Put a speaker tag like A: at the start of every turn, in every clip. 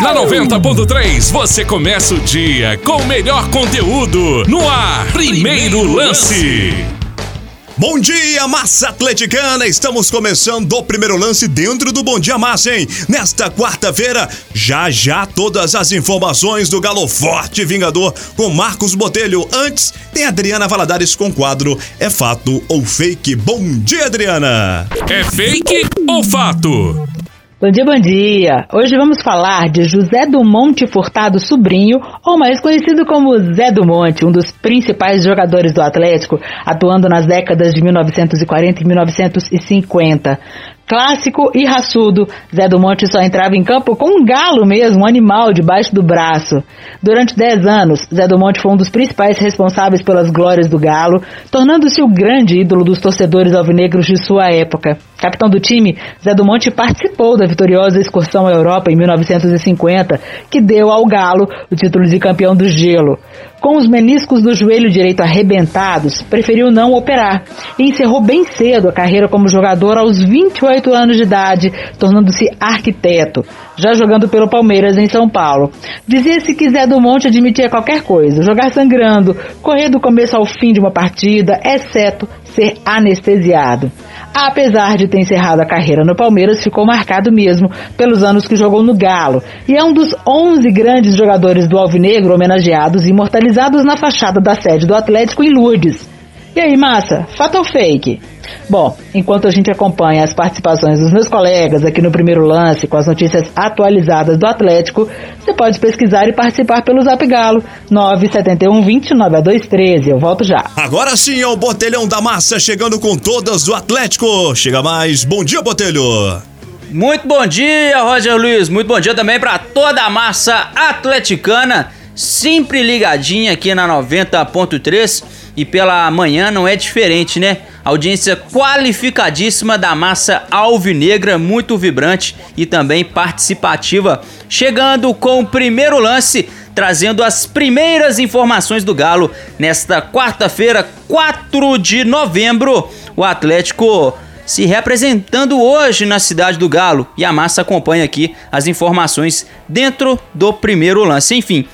A: Na 90.3 você começa o dia com o melhor conteúdo no ar. Primeiro lance.
B: Bom dia, massa atleticana! Estamos começando o primeiro lance dentro do Bom Dia Massa, hein? Nesta quarta-feira, já já todas as informações do Galo Forte Vingador com Marcos Botelho. Antes, tem Adriana Valadares com quadro É Fato ou Fake? Bom dia, Adriana!
A: É fake ou fato?
C: Bom dia, bom dia! Hoje vamos falar de José do Monte Furtado Sobrinho, ou mais conhecido como Zé do Monte, um dos principais jogadores do Atlético, atuando nas décadas de 1940 e 1950. Clássico e raçudo, Zé do Monte só entrava em campo com um galo mesmo, um animal debaixo do braço. Durante 10 anos, Zé do Monte foi um dos principais responsáveis pelas glórias do galo, tornando-se o grande ídolo dos torcedores alvinegros de sua época. Capitão do time, Zé do Monte participou da vitoriosa excursão à Europa em 1950, que deu ao Galo o título de campeão do gelo. Com os meniscos do joelho direito arrebentados, preferiu não operar e encerrou bem cedo a carreira como jogador aos 28 anos de idade, tornando-se arquiteto, já jogando pelo Palmeiras em São Paulo. Dizia-se que Zé do Monte admitia qualquer coisa, jogar sangrando, correr do começo ao fim de uma partida, exceto ser anestesiado apesar de ter encerrado a carreira no Palmeiras, ficou marcado mesmo pelos anos que jogou no Galo e é um dos 11 grandes jogadores do Alvinegro homenageados e imortalizados na fachada da sede do Atlético em Lourdes. E aí, massa, fato ou fake? Bom, enquanto a gente acompanha as participações dos meus colegas aqui no primeiro lance com as notícias atualizadas do Atlético, você pode pesquisar e participar pelo Zap Galo 971 29 Eu volto já.
B: Agora sim é o Botelhão da Massa chegando com todas do Atlético. Chega mais. Bom dia, Botelho.
D: Muito bom dia, Roger Luiz. Muito bom dia também para toda a massa atleticana, sempre ligadinha aqui na 90.3 e pela manhã não é diferente, né? Audiência qualificadíssima da massa alvinegra, muito vibrante e também participativa. Chegando com o primeiro lance, trazendo as primeiras informações do Galo nesta quarta-feira, 4 de novembro. O Atlético se representando hoje na cidade do Galo e a massa acompanha aqui as informações dentro do primeiro lance. Enfim,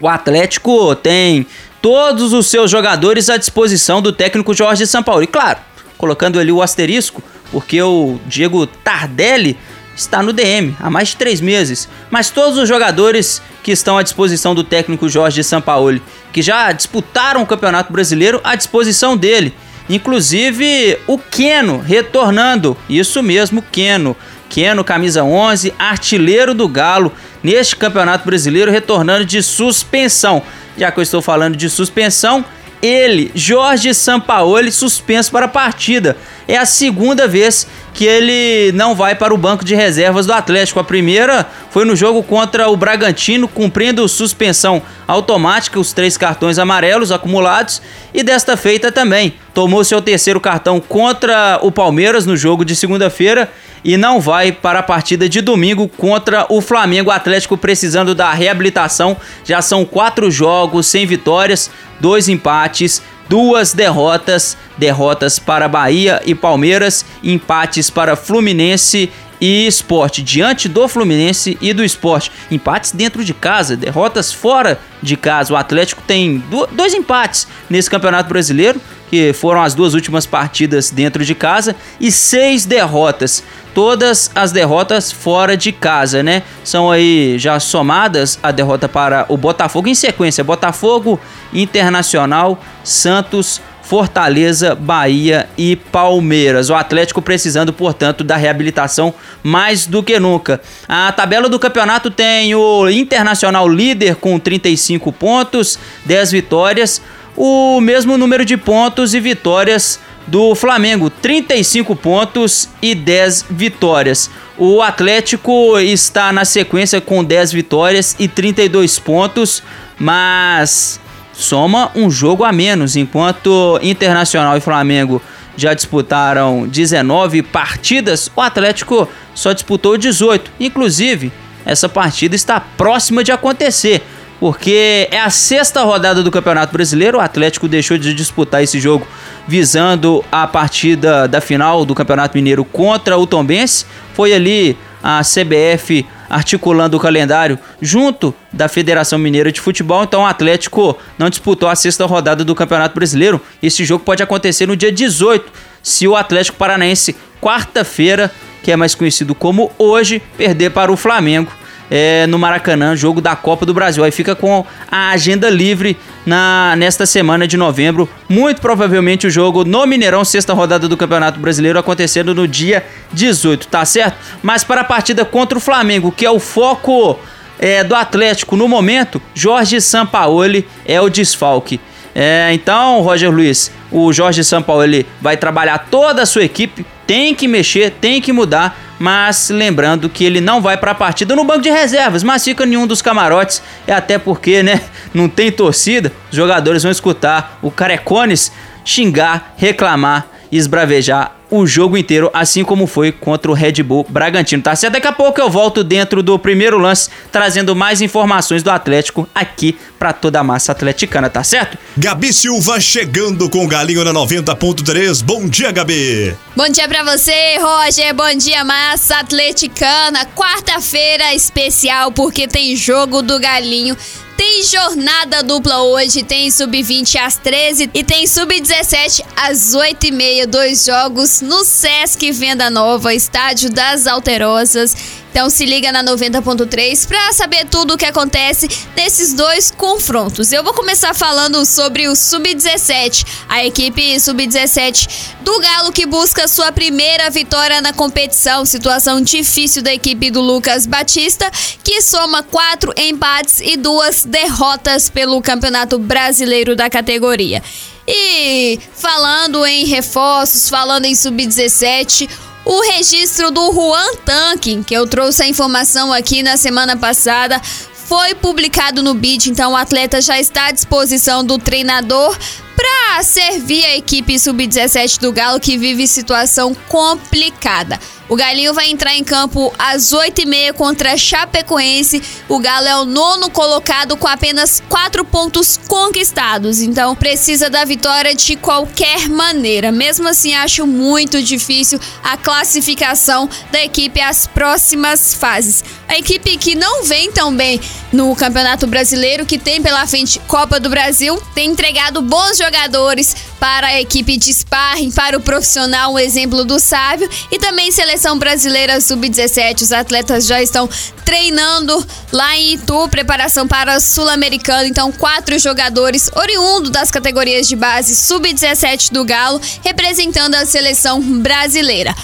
D: o Atlético tem todos os seus jogadores à disposição do técnico Jorge Sampaoli. E claro, colocando ali o asterisco, porque o Diego Tardelli está no DM há mais de três meses. Mas todos os jogadores que estão à disposição do técnico Jorge Sampaoli, que já disputaram o Campeonato Brasileiro, à disposição dele. Inclusive o Keno retornando. Isso mesmo, Keno. Keno, camisa 11, artilheiro do Galo neste Campeonato Brasileiro, retornando de suspensão já que eu estou falando de suspensão, ele, Jorge Sampaoli, suspenso para a partida. É a segunda vez que ele não vai para o banco de reservas do Atlético. A primeira foi no jogo contra o Bragantino, cumprindo suspensão automática, os três cartões amarelos acumulados, e desta feita também tomou seu terceiro cartão contra o Palmeiras no jogo de segunda-feira e não vai para a partida de domingo contra o Flamengo Atlético precisando da reabilitação. Já são quatro jogos sem vitórias, dois empates, duas derrotas, derrotas para Bahia e Palmeiras, empates para Fluminense e Esporte diante do Fluminense e do Esporte. Empates dentro de casa, derrotas fora de casa. O Atlético tem dois empates nesse Campeonato Brasileiro, que foram as duas últimas partidas dentro de casa, e seis derrotas. Todas as derrotas fora de casa, né? São aí já somadas a derrota para o Botafogo em sequência: Botafogo, Internacional, Santos, Fortaleza, Bahia e Palmeiras. O Atlético precisando, portanto, da reabilitação mais do que nunca. A tabela do campeonato tem o Internacional líder com 35 pontos, 10 vitórias o mesmo número de pontos e vitórias do Flamengo, 35 pontos e 10 vitórias. O Atlético está na sequência com 10 vitórias e 32 pontos, mas soma um jogo a menos, enquanto Internacional e Flamengo já disputaram 19 partidas, o Atlético só disputou 18. Inclusive, essa partida está próxima de acontecer porque é a sexta rodada do Campeonato Brasileiro. O Atlético deixou de disputar esse jogo visando a partida da final do Campeonato Mineiro contra o Tombense. Foi ali a CBF articulando o calendário junto da Federação Mineira de Futebol. Então o Atlético não disputou a sexta rodada do Campeonato Brasileiro. Esse jogo pode acontecer no dia 18, se o Atlético Paranaense, quarta-feira, que é mais conhecido como hoje, perder para o Flamengo é, no Maracanã, jogo da Copa do Brasil. Aí fica com a agenda livre na nesta semana de novembro. Muito provavelmente o jogo no Mineirão, sexta rodada do Campeonato Brasileiro, acontecendo no dia 18, tá certo? Mas para a partida contra o Flamengo, que é o foco é, do Atlético no momento, Jorge Sampaoli é o desfalque. É, então, Roger Luiz, o Jorge Sampaoli vai trabalhar toda a sua equipe, tem que mexer, tem que mudar mas lembrando que ele não vai para a partida no banco de reservas, mas fica em um dos camarotes, é até porque, né, não tem torcida, os jogadores vão escutar o Carecones xingar, reclamar esbravejar o jogo inteiro, assim como foi contra o Red Bull Bragantino, tá certo? Daqui a pouco eu volto dentro do primeiro lance, trazendo mais informações do Atlético aqui para toda a massa atleticana, tá certo?
B: Gabi Silva chegando com o Galinho na 90.3. Bom dia, Gabi.
E: Bom dia para você, Roger. Bom dia, massa atleticana. Quarta-feira especial porque tem jogo do Galinho tem jornada dupla hoje, tem sub-20 às 13 e tem sub-17 às 8 e meia. Dois jogos no Sesc Venda Nova, estádio das Alterosas. Então se liga na 90.3 para saber tudo o que acontece nesses dois confrontos. Eu vou começar falando sobre o Sub-17, a equipe Sub-17 do Galo que busca sua primeira vitória na competição. Situação difícil da equipe do Lucas Batista, que soma quatro empates e duas derrotas pelo Campeonato Brasileiro da categoria. E falando em reforços, falando em Sub-17, o registro do Juan Tanque, que eu trouxe a informação aqui na semana passada, foi publicado no BID, então o atleta já está à disposição do treinador para servir a equipe sub-17 do Galo que vive situação complicada. O Galinho vai entrar em campo às 8h30 contra a Chapecoense. O Galo é o nono colocado com apenas quatro pontos conquistados. Então precisa da vitória de qualquer maneira. Mesmo assim, acho muito difícil a classificação da equipe às próximas fases. A equipe que não vem tão bem no Campeonato Brasileiro, que tem pela frente Copa do Brasil, tem entregado bons jogadores para a equipe de sparring, para o profissional, um exemplo do Sábio, e também seleção brasileira sub-17. Os atletas já estão treinando lá em Itu, preparação para Sul-Americano. Então, quatro jogadores oriundos das categorias de base sub-17 do Galo, representando a seleção brasileira.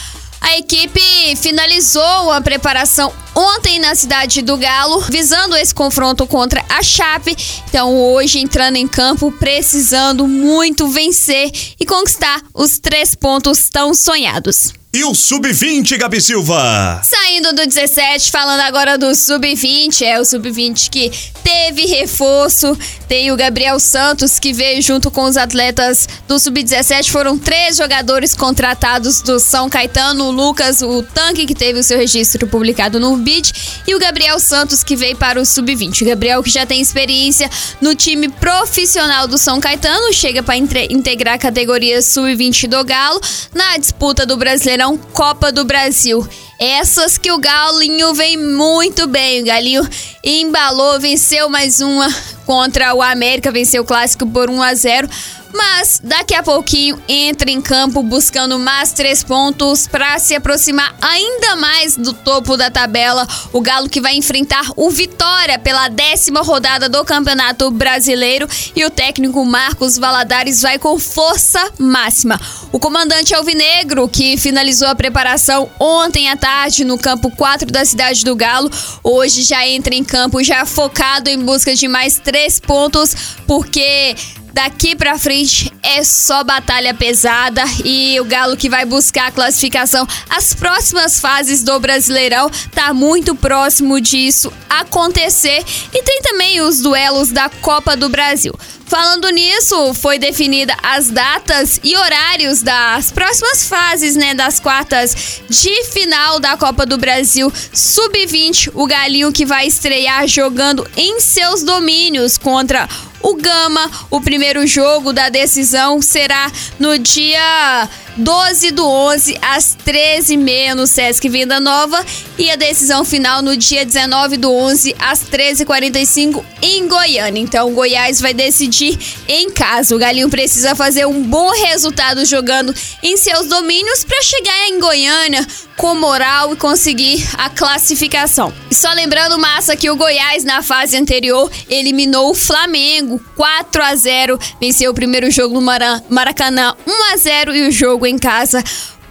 E: A equipe finalizou a preparação ontem na cidade do Galo, visando esse confronto contra a Chape. Então, hoje entrando em campo, precisando muito vencer e conquistar os três pontos tão sonhados.
B: E o Sub-20, Gabi Silva?
E: Saindo do 17, falando agora do Sub-20, é o Sub-20 que teve reforço. Tem o Gabriel Santos, que veio junto com os atletas do Sub-17. Foram três jogadores contratados do São Caetano: o Lucas, o Tanque, que teve o seu registro publicado no BID, e o Gabriel Santos, que veio para o Sub-20. O Gabriel, que já tem experiência no time profissional do São Caetano, chega para integrar a categoria Sub-20 do Galo na disputa do Brasileirão Copa do Brasil. Essas que o Galinho vem muito bem. O Galinho embalou, venceu mais uma contra o América, venceu o clássico por 1 a 0 mas daqui a pouquinho entra em campo buscando mais três pontos para se aproximar ainda mais do topo da tabela. O Galo que vai enfrentar o Vitória pela décima rodada do Campeonato Brasileiro e o técnico Marcos Valadares vai com força máxima. O comandante Alvinegro, que finalizou a preparação ontem à tarde no campo 4 da cidade do Galo, hoje já entra em campo já focado em busca de mais três pontos, porque Daqui pra frente é só batalha pesada e o Galo que vai buscar a classificação. As próximas fases do Brasileirão tá muito próximo disso acontecer e tem também os duelos da Copa do Brasil. Falando nisso, foi definida as datas e horários das próximas fases, né, das quartas de final da Copa do Brasil Sub-20. O Galinho que vai estrear jogando em seus domínios contra o Gama. O primeiro jogo da decisão será no dia 12 do 11 às 13h30 no Sesc Venda Nova e a decisão final no dia 19 do 11 às 13h45 em Goiânia. Então, o Goiás vai decidir em casa. O Galinho precisa fazer um bom resultado jogando em seus domínios para chegar em Goiânia com moral e conseguir a classificação. E só lembrando, massa, que o Goiás na fase anterior eliminou o Flamengo 4 a 0, venceu o primeiro jogo no Maracanã 1 a 0 e o jogo em casa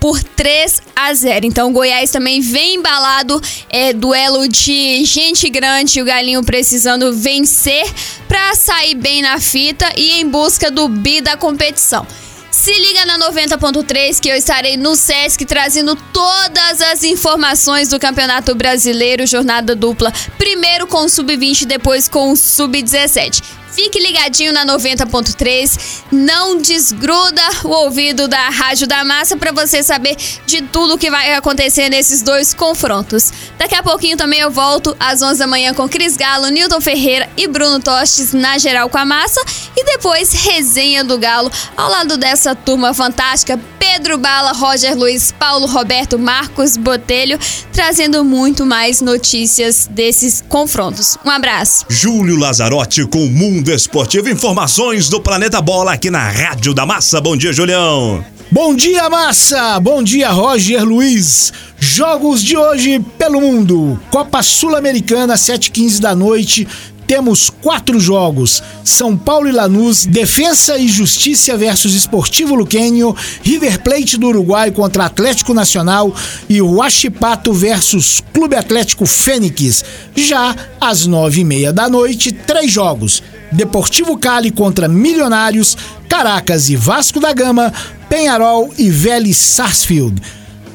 E: por 3 a 0. Então o Goiás também vem embalado, é duelo de gente grande, o Galinho precisando vencer para sair bem na fita e em busca do bi da competição. Se liga na 90.3 que eu estarei no SESC trazendo todas as informações do Campeonato Brasileiro, jornada dupla, primeiro com o sub-20, depois com o sub-17. Fique ligadinho na 90.3, não desgruda o ouvido da Rádio da Massa para você saber de tudo que vai acontecer nesses dois confrontos. Daqui a pouquinho também eu volto às 11 da manhã com Cris Galo, Newton Ferreira e Bruno Tostes na geral com a Massa e depois resenha do Galo ao lado dessa turma fantástica Pedro Bala, Roger Luiz, Paulo Roberto, Marcos Botelho, trazendo muito mais notícias desses confrontos. Um abraço.
B: Júlio Lazarotti com o Mundo Esportivo. Informações do Planeta Bola aqui na Rádio da Massa. Bom dia, Julião.
F: Bom dia, Massa! Bom dia, Roger Luiz. Jogos de hoje pelo mundo. Copa Sul-Americana, 7h15 da noite temos quatro jogos: São Paulo e Lanús, Defesa e Justiça versus Esportivo Luquenho, River Plate do Uruguai contra Atlético Nacional e Huachipato versus Clube Atlético Fênix. Já às nove e meia da noite, três jogos: Deportivo Cali contra Milionários, Caracas e Vasco da Gama, Penharol e Vélez Sarsfield.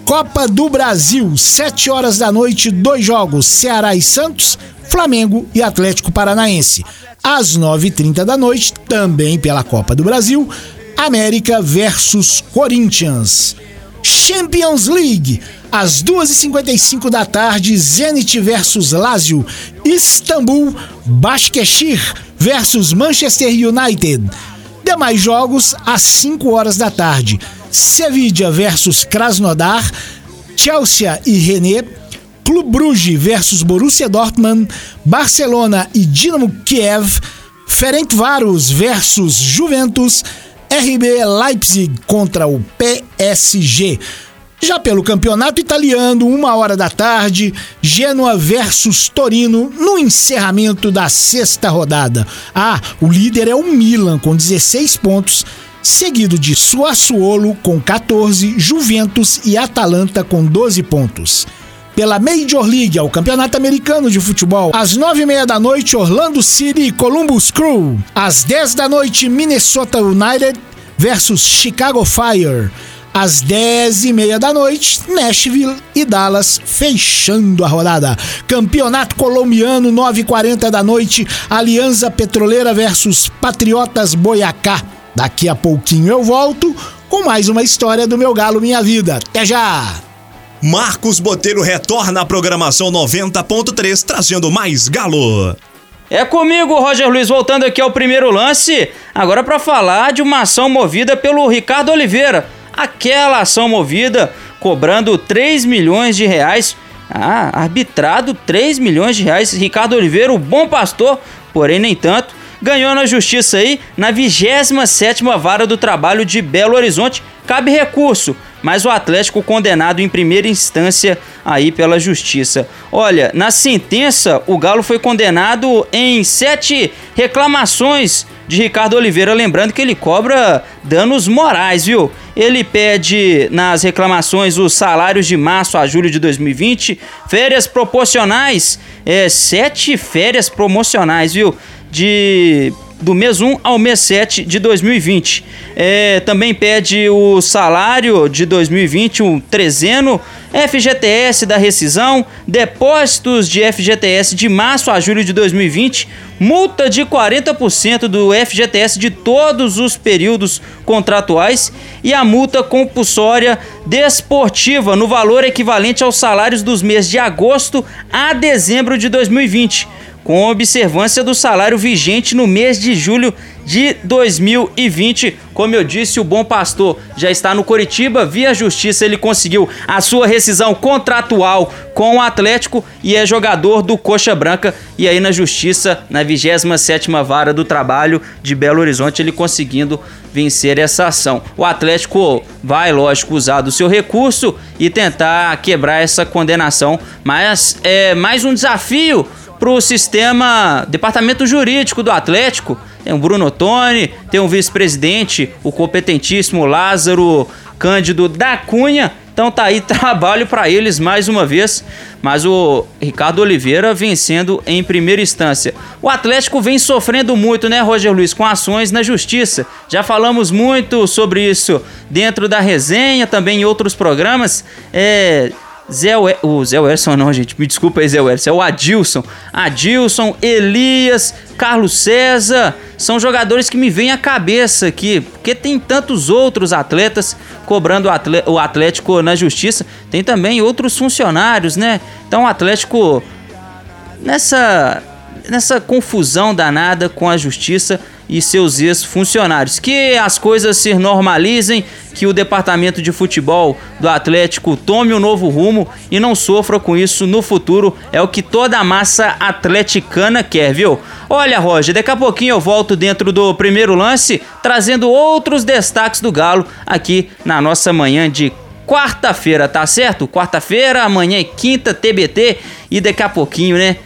F: Copa do Brasil, 7 horas da noite, dois jogos: Ceará e Santos, Flamengo e Atlético Paranaense. Às 9h30 da noite, também pela Copa do Brasil, América versus Corinthians. Champions League, às 2h55 da tarde, Zenit versus Lazio, Istambul, Başakşehir versus Manchester United. Demais jogos às 5 horas da tarde, Sevilla versus Krasnodar, Chelsea e René Clube Bruges versus Borussia Dortmund, Barcelona e Dinamo Kiev, Ferencváros versus Juventus, RB Leipzig contra o PSG. Já pelo campeonato italiano, uma hora da tarde, Genoa versus Torino no encerramento da sexta rodada. Ah, o líder é o Milan com 16 pontos, seguido de Suassuolo com 14, Juventus e Atalanta com 12 pontos pela Major League, ao Campeonato Americano de Futebol. Às nove e meia da noite, Orlando City e Columbus Crew. Às dez da noite, Minnesota United versus Chicago Fire. Às dez e meia da noite, Nashville e Dallas fechando a rodada. Campeonato Colombiano, nove e quarenta da noite, Aliança Petroleira versus Patriotas Boiacá. Daqui a pouquinho eu volto com mais uma história do meu galo Minha Vida. Até já!
B: Marcos Botelho retorna à programação 90.3, trazendo mais galo.
D: É comigo, Roger Luiz, voltando aqui ao primeiro lance, agora para falar de uma ação movida pelo Ricardo Oliveira. Aquela ação movida cobrando 3 milhões de reais. Ah, arbitrado 3 milhões de reais. Ricardo Oliveira, o bom pastor, porém nem tanto, ganhou na justiça aí na 27ª Vara do Trabalho de Belo Horizonte. Cabe recurso mas o Atlético condenado em primeira instância aí pela justiça. Olha, na sentença, o Galo foi condenado em sete reclamações de Ricardo Oliveira, lembrando que ele cobra danos morais, viu? Ele pede nas reclamações os salários de março a julho de 2020, férias proporcionais, é, sete férias promocionais, viu? De do mês 1 ao mês 7 de 2020. É, também pede o salário de 2020, um trezeno, FGTS da rescisão, depósitos de FGTS de março a julho de 2020, multa de 40% do FGTS de todos os períodos contratuais e a multa compulsória desportiva no valor equivalente aos salários dos meses de agosto a dezembro de 2020 com observância do salário vigente no mês de julho de 2020. Como eu disse, o bom pastor já está no Coritiba, via justiça ele conseguiu a sua rescisão contratual com o Atlético e é jogador do Coxa Branca e aí na justiça, na 27ª vara do trabalho de Belo Horizonte, ele conseguindo vencer essa ação. O Atlético vai, lógico, usar do seu recurso e tentar quebrar essa condenação, mas é mais um desafio para o sistema, departamento jurídico do Atlético. Tem o Bruno Toni, tem o vice-presidente, o competentíssimo Lázaro Cândido da Cunha. Então tá aí trabalho para eles mais uma vez, mas o Ricardo Oliveira vencendo em primeira instância. O Atlético vem sofrendo muito, né, Roger Luiz, com ações na justiça. Já falamos muito sobre isso dentro da resenha, também em outros programas. É, Zé o Zé Werson não, gente, me desculpa aí, Zé Werson, é o Adilson. Adilson, Elias, Carlos César, são jogadores que me vêm à cabeça aqui, porque tem tantos outros atletas cobrando o Atlético na justiça, tem também outros funcionários, né? Então o Atlético nessa nessa confusão danada com a justiça e seus ex-funcionários. Que as coisas se normalizem, que o departamento de futebol do Atlético tome um novo rumo e não sofra com isso no futuro. É o que toda a massa atleticana quer, viu? Olha, Roger, daqui a pouquinho eu volto dentro do primeiro lance, trazendo outros destaques do Galo aqui na nossa manhã de quarta-feira, tá certo? Quarta-feira, amanhã é quinta, TBT e daqui a pouquinho, né?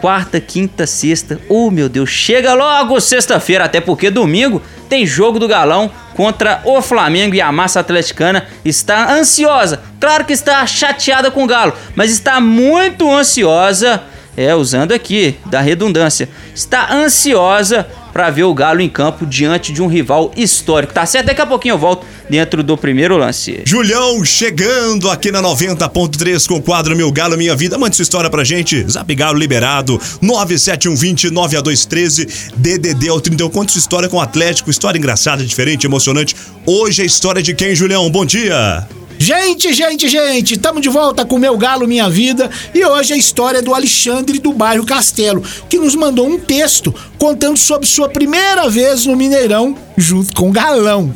D: Quarta, quinta, sexta. Oh, meu Deus, chega logo sexta-feira, até porque domingo tem jogo do Galão contra o Flamengo e a massa atleticana está ansiosa. Claro que está chateada com o Galo, mas está muito ansiosa, é, usando aqui da redundância, está ansiosa para ver o Galo em campo diante de um rival histórico. Tá certo? Daqui a pouquinho eu volto dentro do primeiro lance.
B: Julião chegando aqui na 90.3 com o quadro Meu Galo Minha Vida. Mande sua história pra gente. Zap Galo liberado 97120 9213 DDD ao 31. Conta sua história com o Atlético. História engraçada, diferente, emocionante. Hoje é a história de quem, Julião? Bom dia.
F: Gente, gente, gente, estamos de volta com Meu Galo Minha Vida e hoje a história do Alexandre do bairro Castelo, que nos mandou um texto contando sobre sua primeira vez no Mineirão junto com o Galão.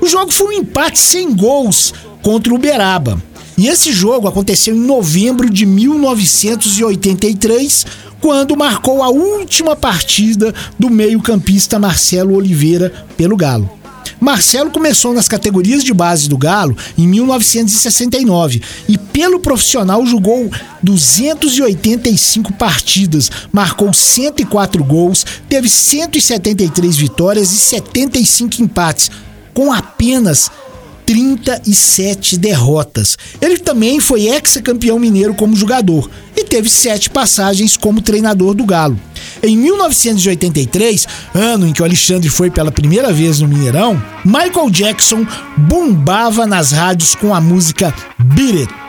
F: O jogo foi um empate sem gols contra o Uberaba. E esse jogo aconteceu em novembro de 1983, quando marcou a última partida do meio-campista Marcelo Oliveira pelo Galo. Marcelo começou nas categorias de base do Galo em 1969 e, pelo profissional, jogou 285 partidas, marcou 104 gols, teve 173 vitórias e 75 empates, com apenas 37 derrotas. Ele também foi ex-campeão mineiro como jogador e teve sete passagens como treinador do Galo. Em 1983, ano em que o Alexandre foi pela primeira vez no Mineirão, Michael Jackson bombava nas rádios com a música Beat It.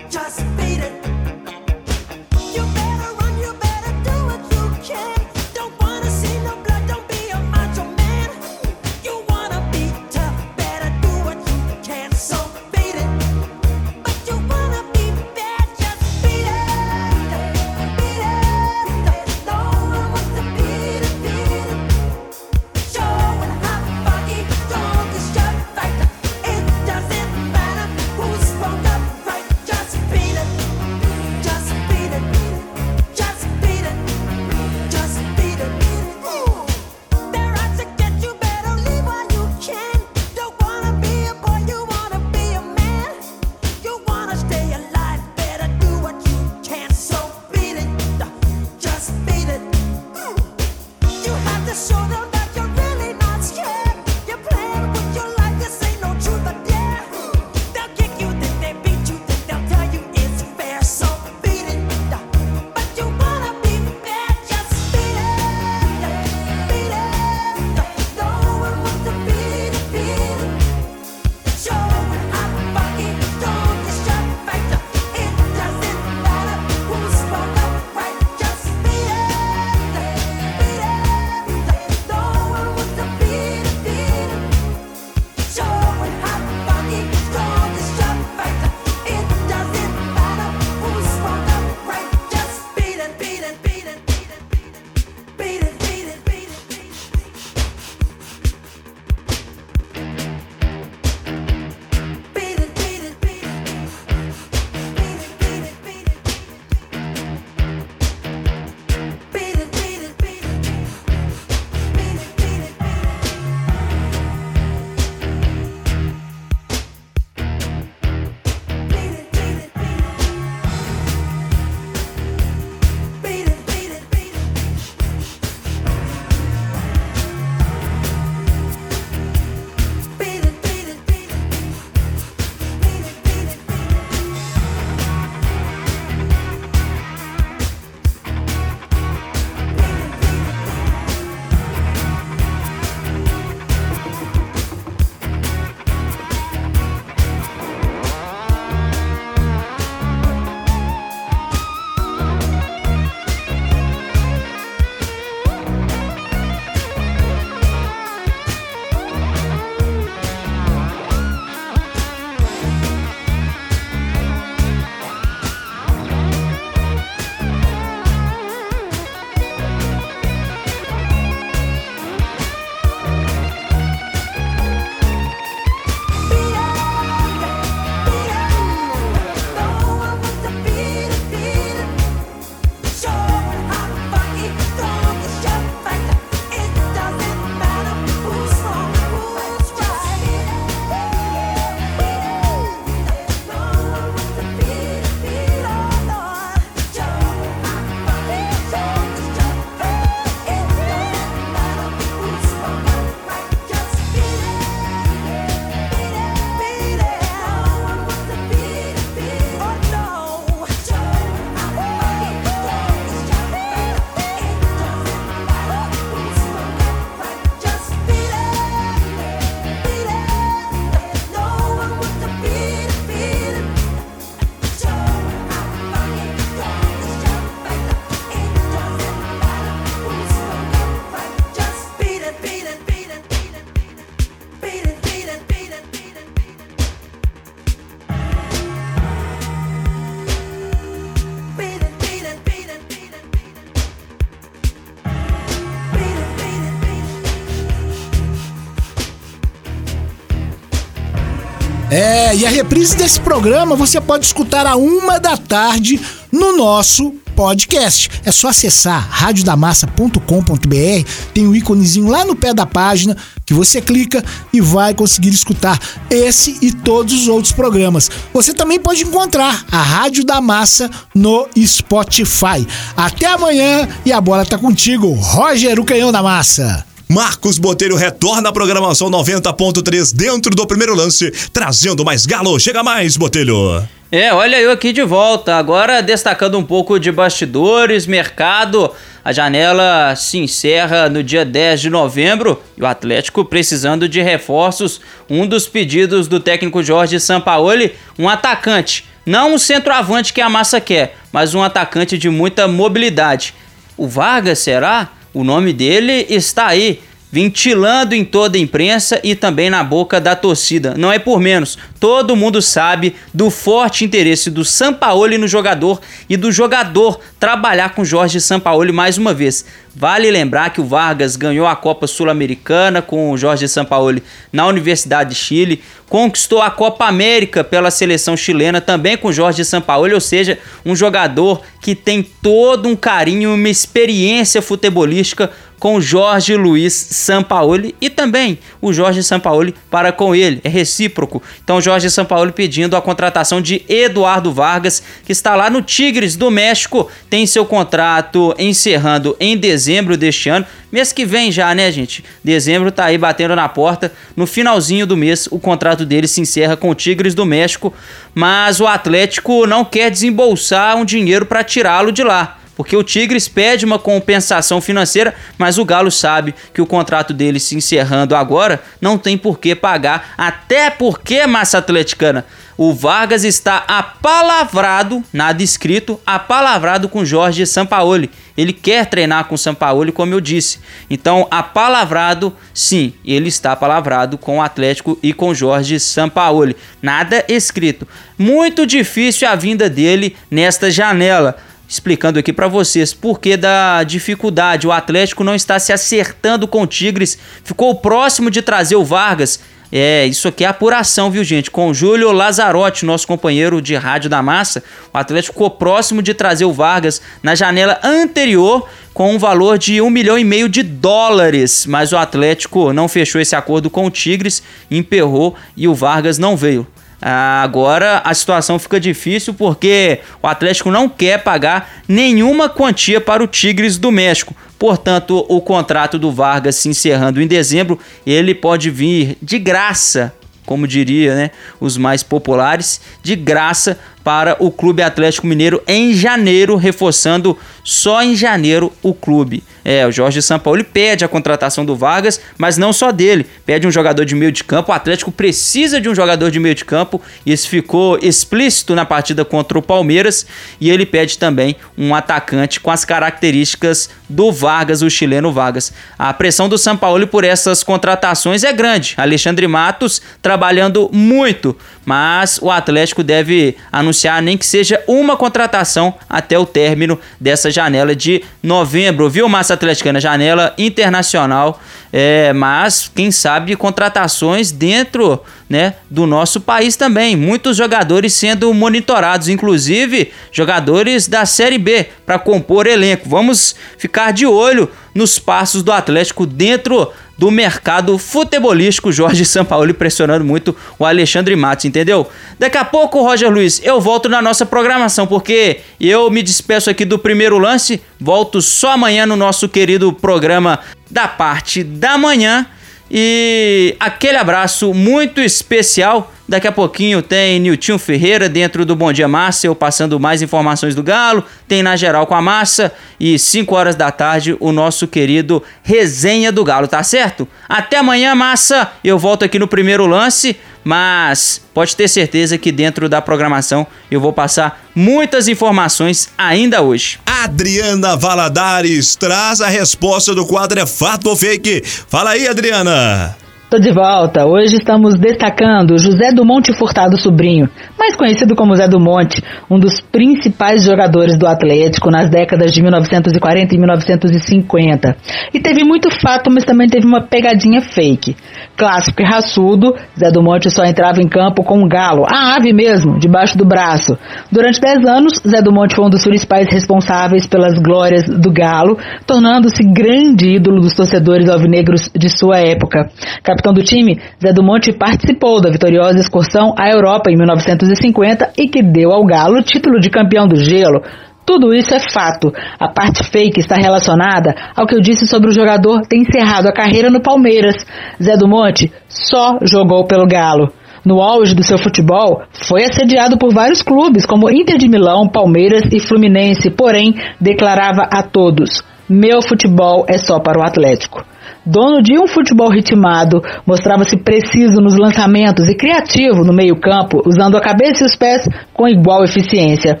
F: E a reprise desse programa você pode escutar a uma da tarde no nosso podcast. É só acessar radiodamassa.com.br, tem o um íconezinho lá no pé da página que você clica e vai conseguir escutar esse e todos os outros programas. Você também pode encontrar a Rádio da Massa no Spotify. Até amanhã e a bola tá contigo, Roger, o canhão da massa.
B: Marcos Botelho retorna à programação 90.3 dentro do primeiro lance, trazendo mais galo. Chega mais, Botelho.
D: É, olha eu aqui de volta. Agora destacando um pouco de bastidores, mercado. A janela se encerra no dia 10 de novembro e o Atlético precisando de reforços. Um dos pedidos do técnico Jorge Sampaoli, um atacante. Não um centroavante que a massa quer, mas um atacante de muita mobilidade. O Vargas será? O nome dele está aí, ventilando em toda a imprensa e também na boca da torcida. Não é por menos, todo mundo sabe do forte interesse do Sampaoli no jogador e do jogador trabalhar com Jorge Sampaoli mais uma vez. Vale lembrar que o Vargas ganhou a Copa Sul-Americana com o Jorge Sampaoli na Universidade de Chile, conquistou a Copa América pela seleção chilena também com Jorge Sampaoli, ou seja, um jogador que tem todo um carinho, uma experiência futebolística com Jorge Luiz Sampaoli e também o Jorge Sampaoli para com ele. É recíproco. Então Jorge Sampaoli pedindo a contratação de Eduardo Vargas, que está lá no Tigres do México, tem seu contrato encerrando em dezembro deste ano. Mês que vem já, né, gente? Dezembro tá aí batendo na porta. No finalzinho do mês, o contrato dele se encerra com o Tigres do México, mas o Atlético não quer desembolsar um dinheiro para tirá-lo de lá porque o Tigres pede uma compensação financeira, mas o Galo sabe que o contrato dele se encerrando agora não tem por que pagar, até porque, massa atleticana, o Vargas está apalavrado, nada escrito, apalavrado com Jorge Sampaoli. Ele quer treinar com Sampaoli, como eu disse. Então, apalavrado, sim, ele está apalavrado com o Atlético e com Jorge Sampaoli. Nada escrito. Muito difícil a vinda dele nesta janela explicando aqui para vocês por que da dificuldade. O Atlético não está se acertando com o Tigres, ficou próximo de trazer o Vargas. É, isso aqui é apuração, viu, gente? Com o Júlio Lazarotti, nosso companheiro de rádio da massa, o Atlético ficou próximo de trazer o Vargas na janela anterior com um valor de um milhão e meio de dólares, mas o Atlético não fechou esse acordo com o Tigres, emperrou e o Vargas não veio. Agora a situação fica difícil porque o Atlético não quer pagar nenhuma quantia para o Tigres do México. Portanto, o contrato do Vargas se encerrando em dezembro, ele pode vir de graça como diria, né, os mais populares, de graça para o Clube Atlético Mineiro em janeiro, reforçando só em janeiro o clube. É, o Jorge Sampaoli pede a contratação do Vargas, mas não só dele. Pede um jogador de meio de campo. O Atlético precisa de um jogador de meio de campo. Isso ficou explícito na partida contra o Palmeiras. E ele pede também um atacante com as características do Vargas, o chileno Vargas. A pressão do Sampaoli por essas contratações é grande. Alexandre Matos trabalhando muito, mas o Atlético deve anunciar nem que seja uma contratação até o término dessa janela de novembro, viu, Massa Atleticana? Janela internacional, é, mas quem sabe contratações dentro né, do nosso país também. Muitos jogadores sendo monitorados, inclusive jogadores da Série B para compor elenco. Vamos ficar de olho nos passos do Atlético dentro do mercado futebolístico. Jorge Sampaoli pressionando muito o Alexandre Matos, entendeu? Daqui a pouco, Roger Luiz, eu volto na nossa programação, porque eu me despeço aqui do primeiro lance, volto só amanhã no nosso querido programa da parte da manhã. E aquele abraço muito especial. Daqui a pouquinho tem Nilton Ferreira dentro do Bom Dia Massa, eu passando mais informações do Galo. Tem na geral com a Massa. E 5 horas da tarde, o nosso querido Resenha do Galo, tá certo? Até amanhã, Massa. Eu volto aqui no primeiro lance mas pode ter certeza que dentro da programação eu vou passar muitas informações ainda hoje.
B: Adriana Valadares traz a resposta do quadro É Fato ou Fake. Fala aí, Adriana.
C: Tô de volta. Hoje estamos destacando José do Monte Furtado Sobrinho, mais conhecido como Zé do Monte, um dos principais jogadores do Atlético nas décadas de 1940 e 1950. E teve muito fato, mas também teve uma pegadinha fake. Clássico e raçudo, Zé do Monte só entrava em campo com um galo, a ave mesmo, debaixo do braço. Durante 10 anos, Zé do Monte foi um dos principais responsáveis pelas glórias do galo, tornando-se grande ídolo dos torcedores alvinegros de sua época capitão do time, Zé do Monte participou da vitoriosa excursão à Europa em 1950 e que deu ao Galo o título de campeão do gelo. Tudo isso é fato. A parte fake está relacionada ao que eu disse sobre o jogador ter encerrado a carreira no Palmeiras. Zé do Monte só jogou pelo Galo. No auge do seu futebol, foi assediado por vários clubes, como Inter de Milão, Palmeiras e Fluminense, porém declarava a todos: meu futebol é só para o Atlético. Dono de um futebol ritmado, mostrava-se preciso nos lançamentos e criativo no meio-campo, usando a cabeça e os pés com igual eficiência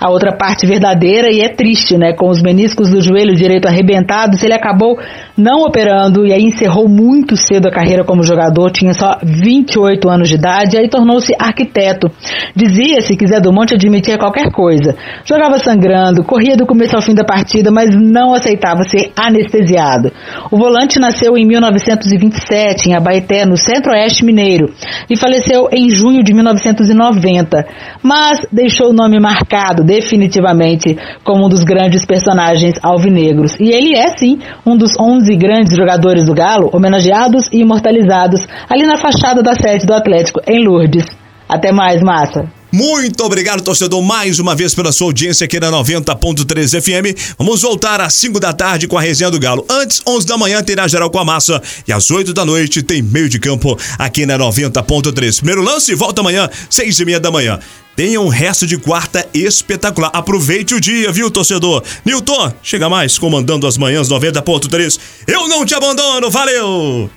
C: a outra parte verdadeira e é triste, né? Com os meniscos do joelho direito arrebentados, ele acabou não operando e aí encerrou muito cedo a carreira como jogador, tinha só 28 anos de idade, e aí tornou-se arquiteto. Dizia-se que Zé do Monte admitia qualquer coisa. Jogava sangrando, corria do começo ao fim da partida, mas não aceitava ser anestesiado. O volante nasceu em 1927 em Abaeté, no centro-oeste mineiro, e faleceu em junho de 1990, mas deixou o nome marcado definitivamente como um dos grandes personagens alvinegros. E ele é, sim, um dos 11 grandes jogadores do Galo, homenageados e imortalizados ali na fachada da sede do Atlético, em Lourdes. Até mais, massa!
B: Muito obrigado, torcedor, mais uma vez pela sua audiência aqui na 90.3 FM. Vamos voltar às 5 da tarde com a resenha do Galo. Antes, 11 da manhã, terá geral com a massa. E às 8 da noite tem meio de campo aqui na 90.3. Primeiro lance, volta amanhã, 6 e meia da manhã. Tenha um resto de quarta espetacular. Aproveite o dia, viu, torcedor? Nilton, chega mais comandando as manhãs 90.3. Eu não te abandono, valeu!